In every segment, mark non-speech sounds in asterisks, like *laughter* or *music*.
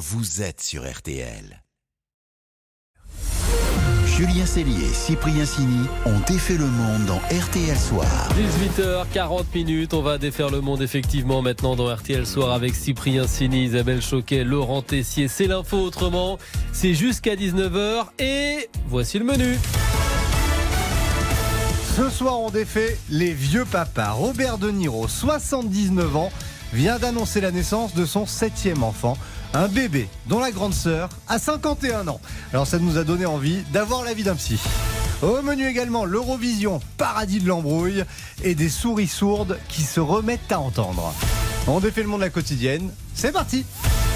vous êtes sur RTL. Julien Cellier et Cyprien Sini ont défait le monde dans RTL Soir. 18h40 minutes, on va défaire le monde effectivement maintenant dans RTL Soir avec Cyprien Sini, Isabelle Choquet, Laurent Tessier. C'est l'info autrement, c'est jusqu'à 19h et voici le menu. Ce soir, on défait les vieux papas. Robert De Niro, 79 ans, vient d'annoncer la naissance de son septième enfant un bébé dont la grande sœur a 51 ans. Alors ça nous a donné envie d'avoir la vie d'un psy. Au menu également l'Eurovision, paradis de l'embrouille et des souris sourdes qui se remettent à entendre. On défait le monde de la quotidienne, c'est parti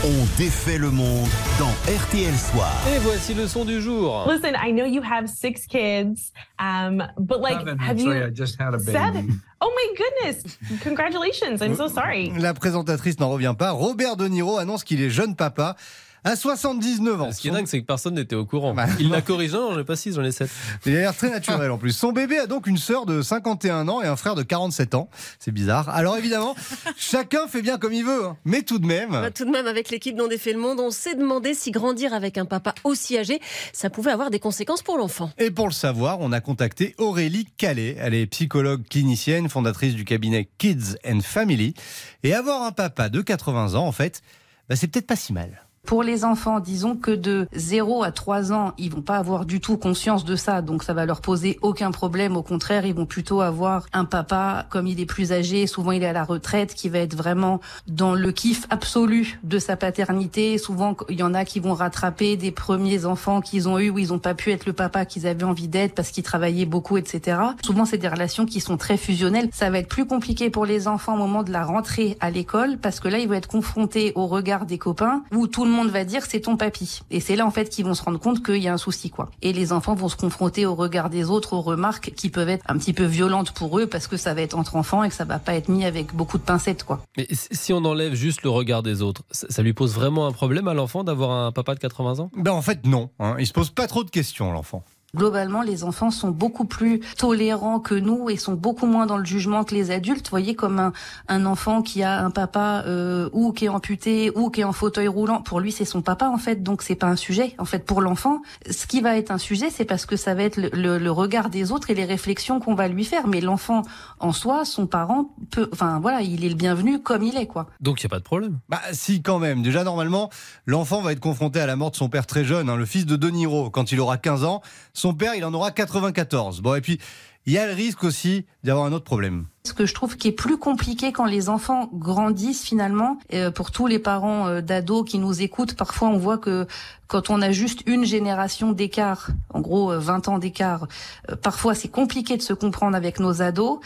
On défait le monde dans RTL Soir. Et voici le son du jour. Listen, I know you have six kids, um, but like, Seven, have actually, you I just had a baby. seven? Oh my goodness! Congratulations! I'm so sorry. La présentatrice n'en revient pas. Robert De Niro annonce qu'il est jeune papa à 79 ans. Ce qui est dingue, c'est que personne n'était au courant. Bah, Il l'a corrigé, non, j'en ai pas 6, j'en ai 7. Il a l'air très naturel en plus. Son bébé a donc une sœur de 51 ans et un frère de 47 ans. C'est bizarre. Alors évidemment, *laughs* chacun fait bien comme il veut. hein. Mais tout de même, Bah, tout de même, avec l'équipe d'On défait le monde, on s'est demandé si grandir avec un papa aussi âgé, ça pouvait avoir des conséquences pour l'enfant. Et pour le savoir, on a contacté Aurélie Calais. Elle est psychologue clinicienne, fondatrice du cabinet Kids and Family. Et avoir un papa de 80 ans, en fait, bah, c'est peut-être pas si mal. Pour les enfants, disons que de 0 à 3 ans, ils vont pas avoir du tout conscience de ça, donc ça va leur poser aucun problème. Au contraire, ils vont plutôt avoir un papa, comme il est plus âgé, souvent il est à la retraite, qui va être vraiment dans le kiff absolu de sa paternité. Souvent, il y en a qui vont rattraper des premiers enfants qu'ils ont eus où ils n'ont pas pu être le papa qu'ils avaient envie d'être parce qu'ils travaillaient beaucoup, etc. Souvent, c'est des relations qui sont très fusionnelles. Ça va être plus compliqué pour les enfants au moment de la rentrée à l'école parce que là, ils vont être confrontés au regard des copains où tout le monde va dire c'est ton papy. Et c'est là, en fait, qu'ils vont se rendre compte qu'il y a un souci, quoi. Et les enfants vont se confronter au regard des autres, aux remarques qui peuvent être un petit peu violentes pour eux parce que ça va être entre enfants et que ça va pas être mis avec beaucoup de pincettes, quoi. Mais si on enlève juste le regard des autres, ça, ça lui pose vraiment un problème à l'enfant d'avoir un papa de 80 ans? Ben en fait, non. hein. Il se pose pas trop de questions, l'enfant. Globalement, les enfants sont beaucoup plus tolérants que nous et sont beaucoup moins dans le jugement que les adultes. Vous voyez, comme un, un enfant qui a un papa euh, ou qui est amputé ou qui est en fauteuil roulant, pour lui c'est son papa en fait, donc c'est pas un sujet. En fait, pour l'enfant, ce qui va être un sujet, c'est parce que ça va être le, le- le regard des autres et les réflexions qu'on va lui faire. Mais l'enfant en soi, son parent peut, enfin voilà, il est le bienvenu comme il est quoi. Donc il n'y a pas de problème. Bah si quand même. Déjà normalement, l'enfant va être confronté à la mort de son père très jeune, hein, le fils de De Niro. Quand il aura 15 ans, son père il en aura 94. Bon et puis il y a le risque aussi d'avoir un autre problème. Ce que je trouve qui est plus compliqué quand les enfants grandissent finalement, euh, pour tous les parents euh, d'ados qui nous écoutent, parfois on voit que quand on a juste une génération d'écart, en gros euh, 20 ans d'écart, euh, parfois c'est compliqué de se comprendre avec nos ados.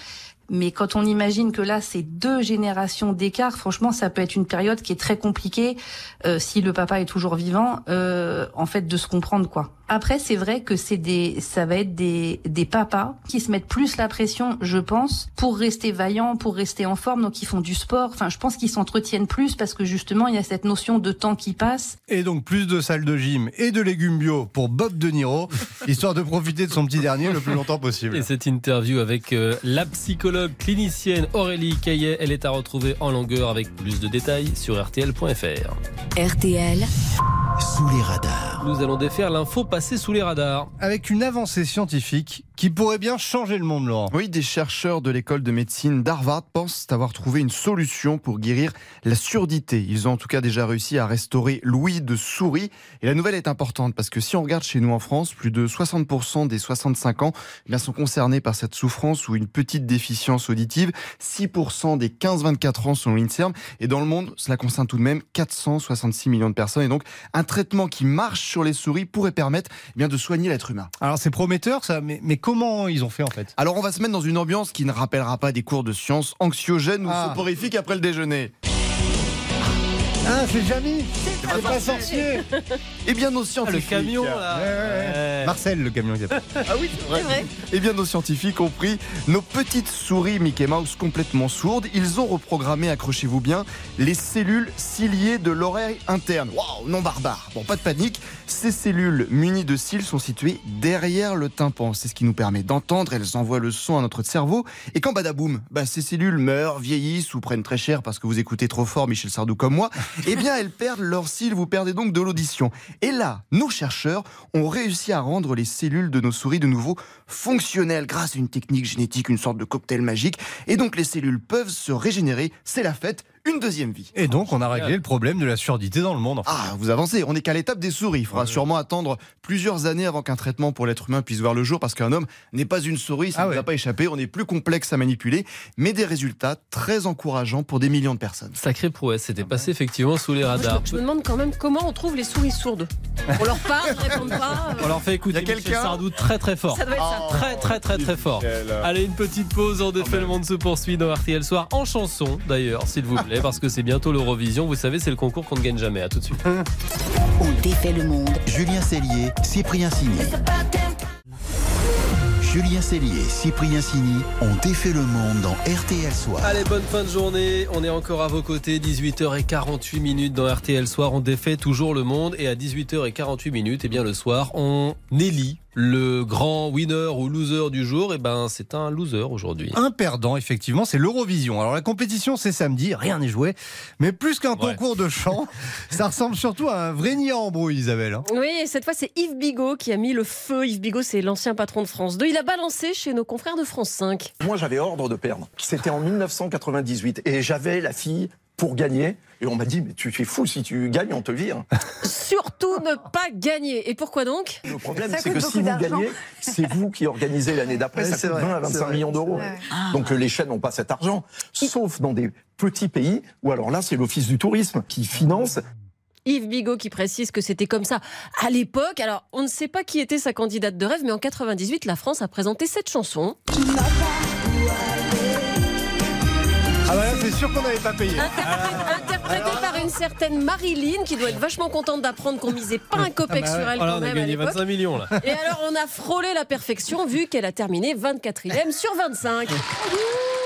Mais quand on imagine que là, c'est deux générations d'écart, franchement, ça peut être une période qui est très compliquée euh, si le papa est toujours vivant, euh, en fait, de se comprendre quoi. Après, c'est vrai que c'est des, ça va être des, des papas qui se mettent plus la pression, je pense, pour rester vaillants, pour rester en forme, donc ils font du sport. Enfin, je pense qu'ils s'entretiennent plus parce que justement, il y a cette notion de temps qui passe. Et donc plus de salles de gym et de légumes bio pour Bob De Niro, *laughs* histoire de profiter de son petit dernier le plus longtemps possible. Et cette interview avec euh, la psychologue clinicienne Aurélie Caillet, elle est à retrouver en longueur avec plus de détails sur rtl.fr. RTL, Sous les radars. Nous allons défaire l'info passée sous les radars. Avec une avancée scientifique qui pourrait bien changer le monde, Laurent. Oui, des chercheurs de l'école de médecine d'Harvard pensent avoir trouvé une solution pour guérir la surdité. Ils ont en tout cas déjà réussi à restaurer l'ouïe de souris. Et la nouvelle est importante parce que si on regarde chez nous en France, plus de 60% des 65 ans eh bien, sont concernés par cette souffrance ou une petite déficience auditive. 6% des 15-24 ans selon l'INSERM. Et dans le monde, cela concerne tout de même 466 millions de personnes. Et donc, un traitement qui marche sur les souris pourrait permettre eh bien, de soigner l'être humain. Alors c'est prometteur ça, mais, mais comment ils ont fait en fait? Alors on va se mettre dans une ambiance qui ne rappellera pas des cours de sciences anxiogènes ou Ah. soporifiques après le déjeuner. Ah, c'est Jamy C'est pas sorcier Eh bien nos Ah, le scientifiques... camion là Ouais, ouais, ouais. Marcel, le camion. il s'appelle. Ah oui, c'est vrai. Eh bien nos scientifiques ont pris nos petites souris Mickey Mouse complètement sourdes. Ils ont reprogrammé, accrochez-vous bien, les cellules ciliées de l'oreille interne. Waouh, non barbare. Bon, pas de panique. Ces cellules munies de cils sont situées derrière le tympan. C'est ce qui nous permet d'entendre. Elles envoient le son à notre cerveau. Et quand badaboum, bah, ces cellules meurent, vieillissent ou prennent très cher parce que vous écoutez trop fort Michel Sardou comme moi, eh bien elles perdent leur cils, vous perdez donc de l'audition. Et là, nos chercheurs ont réussi à rendre les cellules de nos souris de nouveau fonctionnelles grâce à une technique génétique, une sorte de cocktail magique. Et donc les cellules peuvent se régénérer, c'est la fête, une deuxième vie. Et donc, on a réglé le problème de la surdité dans le monde. enfin. Ah, vous avancez, on n'est qu'à l'étape des souris. Il faudra sûrement attendre plusieurs années avant qu'un traitement pour l'être humain puisse voir le jour, parce qu'un homme n'est pas une souris, ça Ah ne ouais. nous a pas échappé, on est plus complexe à manipuler, mais des résultats très encourageants pour des millions de personnes. Sacré prouesse, c'était passé effectivement sous les Moi, je, radars. je me demande quand même comment on trouve les souris sourdes. On leur parle, ils répondent pas. euh, On leur fait écouter Y a Michel quelqu'un Sardou très très fort. Ça doit être ça. Très très très très fort. Allez, une petite pause, on défait le monde se poursuit dans RTL Soir, en chanson d'ailleurs, s'il vous plaît, parce que c'est bientôt l'Eurovision. Vous savez, c'est le concours qu'on ne gagne jamais. À tout de suite. On défait le monde. Julien Cellier, Cyprien Signé. Julien Cellier, Cyprien Signy ont défait le monde dans RTL Soir. Allez, bonne fin de journée. On est encore à vos côtés. 18h48 minutes dans RTL Soir. On défait toujours le monde. Et à 18h48 minutes, eh bien, le soir, on élit le grand winner ou loser du jour. Et ben, c'est un loser aujourd'hui. Un perdant, effectivement, c'est l'Eurovision. Alors la compétition, c'est samedi, rien n'est joué. Mais plus qu'un Ouais. concours de chant, *laughs* ça ressemble surtout à un vrai nid à embrouille, Isabelle. hein. Oui, et cette fois, c'est Yves Bigot qui a mis le feu. Yves Bigot, c'est l'ancien patron de France 2. Il a balancé chez nos confrères de France 5. Moi, j'avais ordre de perdre. C'était en 1998. Et j'avais la fille pour gagner. Et on m'a dit, mais tu es fou, si tu gagnes, on te vire. *laughs* Surtout ne pas gagner. Et pourquoi donc? Le problème, Ça c'est coûte que beaucoup si vous d'argent. gagnez, *laughs* c'est vous qui organisez l'année d'après. Ouais, ça c'est coûte vrai, 20 à c'est 25 vrai. millions d'euros. Donc euh, les chaînes n'ont pas cet argent. Sauf dans des petits pays où alors là, c'est l'Office du tourisme qui finance. Yves Bigot qui précise que c'était comme ça à l'époque. Alors, on ne sait pas qui était sa candidate de rêve, mais en 98, la France a présenté cette chanson. C'est sûr qu'on n'avait pas payé. Interprétée par une certaine Marilyn, qui doit être vachement contente d'apprendre qu'on misait pas un copec Ah bah ouais. sur elle quand on a même à gagné l'époque. 25 millions là. Et alors, on a frôlé la perfection vu qu'elle a terminé 24e sur 25. *laughs*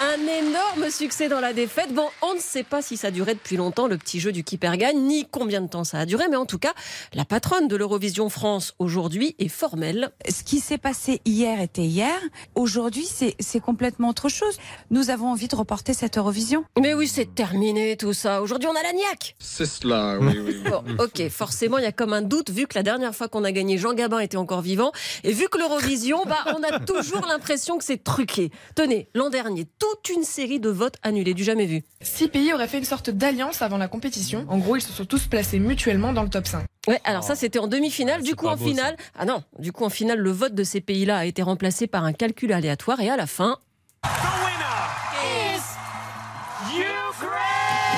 Un énorme succès dans la défaite. Bon, on ne sait pas si ça durait depuis longtemps, le petit jeu du qui perd gagne, ni combien de temps ça a duré, mais en tout cas, la patronne de l'Eurovision France aujourd'hui est formelle. Ce qui s'est passé hier était hier. Aujourd'hui, c'est c'est complètement autre chose. Nous avons envie de reporter cette Eurovision. Mais oui, c'est terminé tout ça. Aujourd'hui, on a la niaque. C'est cela, oui, oui. Bon, ok, forcément, il y a comme un doute, vu que la dernière fois qu'on a gagné, Jean Gabin était encore vivant, et vu que l'Eurovision, bah, on a toujours l'impression que c'est truqué. Tenez, l'an dernier, toute une série de votes annulés, du jamais vu. Six pays auraient fait une sorte d'alliance avant la compétition. En gros, ils se sont tous placés mutuellement dans le top 5. Ouais, alors ça, c'était en demi-finale. Du c'est coup, en beau, finale, ah non, du coup, en finale, le vote de ces pays-là a été remplacé par un calcul aléatoire, et à la fin.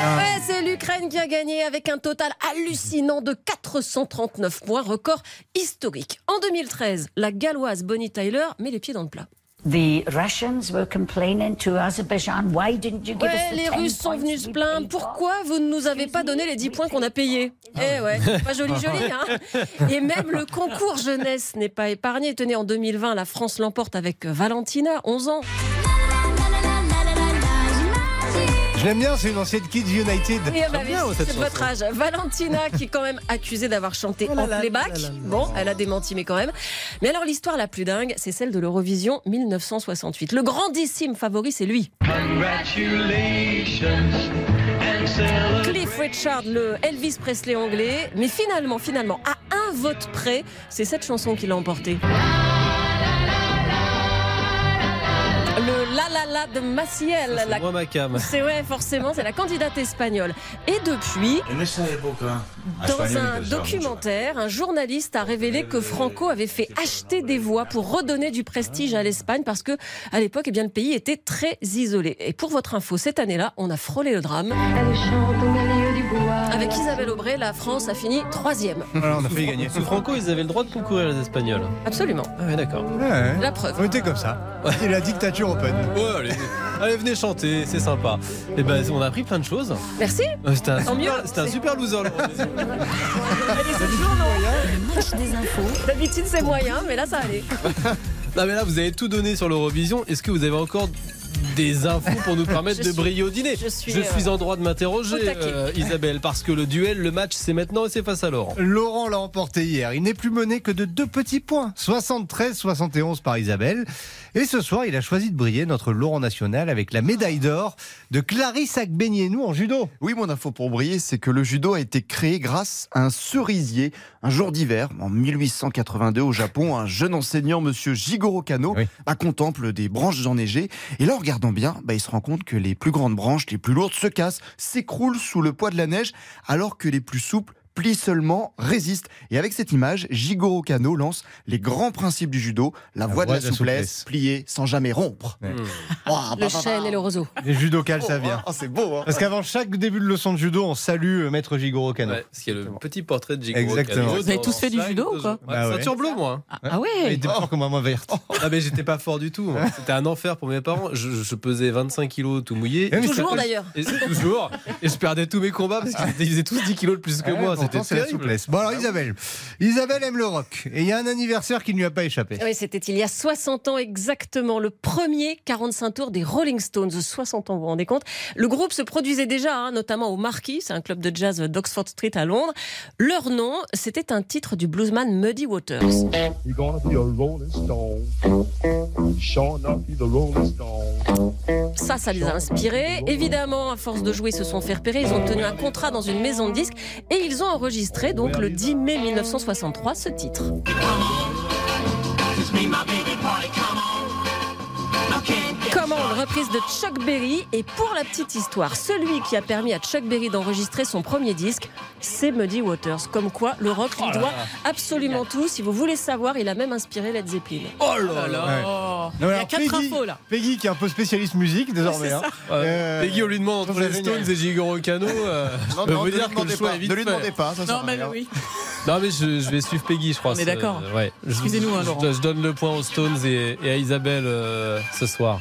Ouais, c'est l'Ukraine qui a gagné avec un total hallucinant de 439 points, record historique. En 2013, la galloise Bonnie Tyler met les pieds dans le plat. The Russians were complaining to Azerbaijan, why didn't you give Ouais, us the les 10 Russes sont venus se plaindre. Pourquoi vous ne nous avez pas donné les 10 points qu'on a payés? Eh ouais, pas joli joli, hein *laughs* Et même le concours jeunesse n'est pas épargné. Tenez, en 2020, la France l'emporte avec Valentina, 11 ans. Je l'aime bien, c'est une ancienne Kids United. Et bah, bien, oui, cette c'est de votre âge. Valentina, qui est quand même accusée d'avoir chanté Oh là en là playback. là là là. Bon, elle a démenti, mais quand même. Mais alors, l'histoire la plus dingue, c'est celle de l'Eurovision 1968. Le grandissime favori, c'est lui. Cliff Richard, le Elvis Presley anglais. Mais finalement, finalement, à un vote près, c'est cette chanson qui l'a emporté. De Maciel. C'est la- moi ma cam. *laughs* C'est ouais, forcément, c'est la candidate espagnole. Et depuis, dans un documentaire, un journaliste a révélé que Franco avait fait acheter des voix pour redonner du prestige à l'Espagne parce que, à l'époque, eh bien, le pays était très isolé. Et pour votre info, cette année-là, on a frôlé le drame. Avec Isabelle Aubray, la France a fini troisième. Voilà, on a failli gagner. Sous Franco, ils avaient le droit de concourir les Espagnols. Absolument. Ah ouais, d'accord. Ouais. La preuve. On était comme ça. C'est la dictature open. Ouais, allez, allez, venez chanter, c'est sympa. Et ben, on a appris plein de choses. Merci. Euh, C'était un, super- mieux. c'était un super loser. *laughs* match des infos. D'habitude, c'est moyen, mais là, ça allait. *laughs* Non mais là vous avez tout donné sur l'Eurovision. Est-ce que vous avez encore des infos pour nous *laughs* permettre de suis- briller au dîner. je suis, euh, en droit de m'interroger, euh, Isabelle, parce que le duel, le match, c'est maintenant et c'est face à Laurent. Laurent l'a emporté hier. Il n'est plus mené que de deux petits points. 73-71 par Isabelle. Et ce soir, il a choisi de briller notre Laurent national avec la médaille d'or de Clarisse Agbenienou en judo. Oui, mon info pour briller, c'est que le judo a été créé grâce à un cerisier. Un jour d'hiver, en 1882 au Japon, un jeune enseignant, monsieur Jigoro Kano, Oui. contemple des branches enneigées. Et là, en regardant bien, bah, il se rend compte que les plus grandes branches, les plus lourdes, se cassent, s'écroulent sous le poids de la neige, alors que les plus souples plient seulement, résistent. Et avec cette image, Jigoro Kano lance les grands principes du judo, la, voie de la souplesse, plier sans jamais rompre. Ouais. Oh, Le bah, bah, chêne bah. et le roseau. Les judokals, ça vient. Oh, c'est beau, hein. Parce qu'avant chaque début de leçon de judo, on salue euh, Maître Jigoro Kano. Ouais, parce qu'il y a le petit portrait de Jigoro Exactement. Kano Vous avez tous fait du judo ou quoi Bah ouais. Ceinture bleue, moi. hein. Ah Il ouais était fort comme un main verte. *laughs* Ah mais j'étais pas fort du tout. C'était un enfer pour mes parents. Je, je pesais 25 kilos tout mouillé. Et Toujours d'ailleurs. Et toujours. Et je perdais tous mes combats parce qu'ils faisaient tous 10 kilos de plus que moi. C'était c'est la souplesse. Bon alors Isabelle, Isabelle aime le rock et il y a un anniversaire qui ne lui a pas échappé. Oui, c'était il y a 60 ans exactement, le premier 45 tours des Rolling Stones. 60 ans, vous vous rendez compte? Le groupe se produisait déjà, hein, notamment au Marquis, c'est un club de jazz d'Oxford Street à Londres. Leur nom, c'était un titre du bluesman Muddy Waters. You're gonna be a rolling stone. Ça, ça les a inspirés. Évidemment, à force de jouer, ils se sont fait repérer. Ils ont tenu un contrat dans une maison de disques et ils ont enregistré, donc le 10 mai 1963, ce titre. Reprise de Chuck Berry et pour la petite histoire, celui qui a permis à Chuck Berry d'enregistrer son premier disque, c'est Muddy Waters. Comme quoi, le rock lui doit absolument tout. Si vous voulez savoir, il a même inspiré Led Zeppelin. Oh là là. Ouais. Oh. Non, Il y a alors, quatre Peggy- infos là. Peggy qui est un peu spécialiste musique désormais. Hein. Euh, Peggy, on lui demande entre les. Stones et Jigoro Kano. euh, Non, je peux non, vous ne dire lui que le demandez choix pas. est vite Ne lui fait. demandez pas, ça Non, mais oui. Non, mais je, je vais suivre Peggy, je crois. On est d'accord. euh, ouais. Excusez-nous, hein, je- Laurent. Je, donne le point aux Stones et, et à Isabelle euh, ce soir.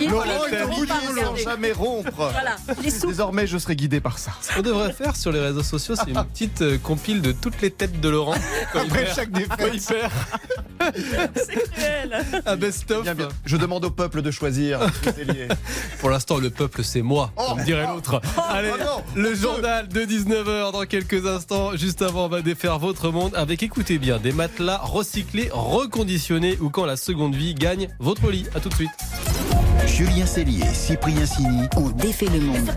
Il Laurent est bout regarder. jamais rompre. Voilà, les. Désormais, je serai guidé par ça. Ce qu'on devrait faire sur les réseaux sociaux, c'est une petite euh, compile de toutes les têtes de Laurent. Quand *laughs* il Après perd. chaque Quand il perd. C'est cruel. Un best-of. Bien, bien. Je demande au peuple de choisir. *laughs* Pour l'instant, le peuple, c'est moi, comme dirait l'autre. *laughs* Allez, oh non. le journal de 19h dans quelques instants. Juste avant, on va défaire votre monde avec, écoutez bien, des matelas recyclés, reconditionnés ou quand la seconde vie gagne votre lit. À tout de suite. Julien Cellier Cyprien Sini On défait le monde.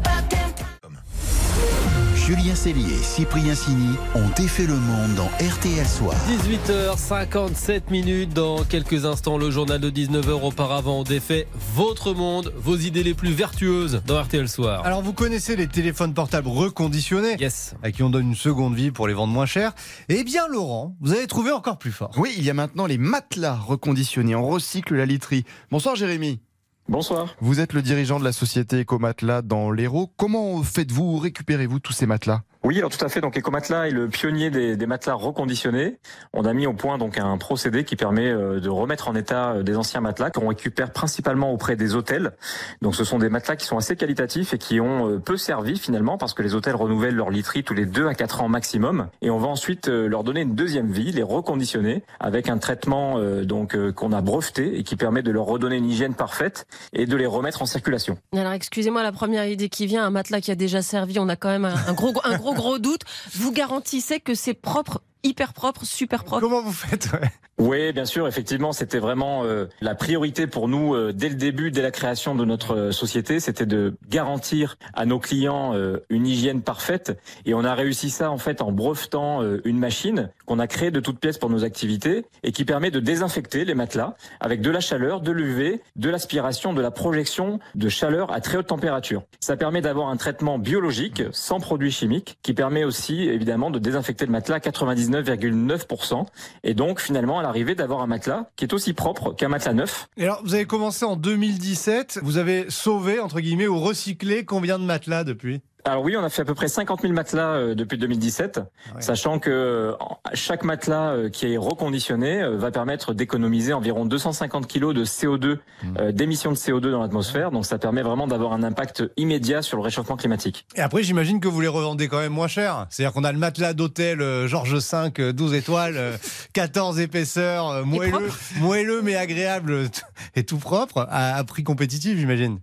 Julien Cellier et Cyprien Sini ont défait le monde dans RTL Soir. 18h57 minutes. Dans quelques instants, le journal de 19h. Auparavant, on défait votre monde, vos idées les plus vertueuses dans RTL Soir. Alors vous connaissez les téléphones portables reconditionnés Yes. à qui on donne une seconde vie pour les vendre moins cher. Eh bien Laurent, vous avez trouvé encore plus fort. Oui, il y a maintenant les matelas reconditionnés. On recycle la literie. Bonsoir Jérémy. Bonsoir. Vous êtes le dirigeant de la société Ecomatelas dans l'Hérault. Comment faites-vous, récupérez-vous tous ces matelas? Oui, alors tout à fait. Donc Ecomatelas est le pionnier des, des matelas reconditionnés. On a mis au point donc un procédé qui permet euh, de remettre en état euh, des anciens matelas qu'on récupère principalement auprès des hôtels. Donc ce sont des matelas qui sont assez qualitatifs et qui ont euh, peu servi finalement parce que les hôtels renouvellent leur literie tous les deux à quatre ans maximum. Et on va ensuite leur donner une deuxième vie, les reconditionner avec un traitement donc qu'on a breveté et qui permet de leur redonner une hygiène parfaite et de les remettre en circulation. Alors excusez-moi, la première idée qui vient, un matelas qui a déjà servi, on a quand même un gros, un gros, gros doute. Vous garantissez que c'est propre, hyper propre, super propre Comment vous faites ouais Oui, bien sûr, effectivement, c'était vraiment euh, la priorité pour nous euh, dès le début, dès la création de notre euh, société, c'était de garantir à nos clients euh, une hygiène parfaite. Et on a réussi ça en fait en brevetant euh, une machine qu'on a créée de toutes pièces pour nos activités et qui permet de désinfecter les matelas avec de la chaleur, de l'UV, de l'aspiration, de la projection de chaleur à très haute température. Ça permet d'avoir un traitement biologique sans produits chimiques qui permet aussi évidemment de désinfecter le matelas à 99,9% et donc finalement à l'arrivée d'avoir un matelas qui est aussi propre qu'un matelas neuf. Et alors vous avez commencé en 2017, vous avez sauvé entre guillemets ou recyclé combien de matelas depuis? Alors oui, on a fait à peu près 50 000 matelas euh, depuis 2017, sachant que euh, chaque matelas euh, qui est reconditionné va permettre d'économiser environ 250 kg de CO2, euh, d'émissions de CO2 dans l'atmosphère. Donc ça permet vraiment d'avoir un impact immédiat sur le réchauffement climatique. Et après, j'imagine que vous les revendez quand même moins cher. C'est-à-dire qu'on a le matelas d'hôtel Georges V, euh, 12 étoiles, euh, *laughs* 14 épaisseurs, moelleux, moelleux mais agréable et tout propre, à prix compétitif, j'imagine.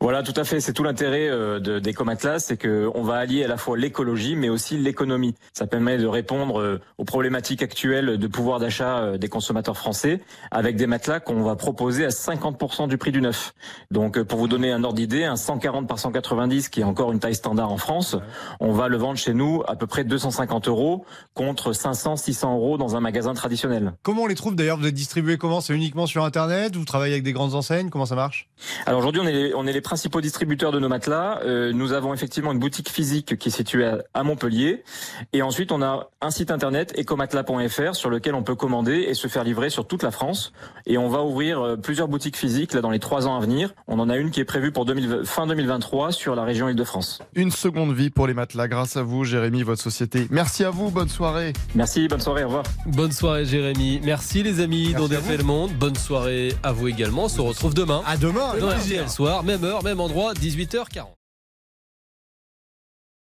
Voilà, tout à fait. C'est tout l'intérêt euh, de- d'Ecomatlas, c'est que on va allier à la fois l'écologie, mais aussi l'économie. Ça permet de répondre euh, aux problématiques actuelles de pouvoir d'achat euh, des consommateurs français, avec des matelas qu'on va proposer à 50% du prix du neuf. Donc, euh, pour vous donner un ordre d'idée, un 140 par 190, qui est encore une taille standard en France, on va le vendre chez nous à peu près 250 euros contre 500, 600 euros dans un magasin traditionnel. Comment on les trouve d'ailleurs? Vous êtes distribué comment? C'est uniquement sur Internet? Vous travaillez avec des grandes enseignes? Comment ça marche? Alors aujourd'hui, on est, les- on est les principaux distributeurs de nos matelas. Euh, nous avons effectivement une boutique physique qui est située à, à Montpellier. Et ensuite, on a un site internet ecomatelas.fr sur lequel on peut commander et se faire livrer sur toute la France. Et on va ouvrir euh, plusieurs boutiques physiques là dans les trois ans à venir. On en a une qui est prévue pour 2020 fin 2023 sur la région Île-de-France. Une seconde vie pour les matelas grâce à vous, Jérémy, votre société. Merci à vous, bonne soirée. Merci, bonne soirée, au revoir. Bonne soirée Jérémy. Merci les amis dont à défait le monde. Bonne soirée à vous également. On se retrouve demain. À demain Dans Soir, même heure, même endroit, 18h40.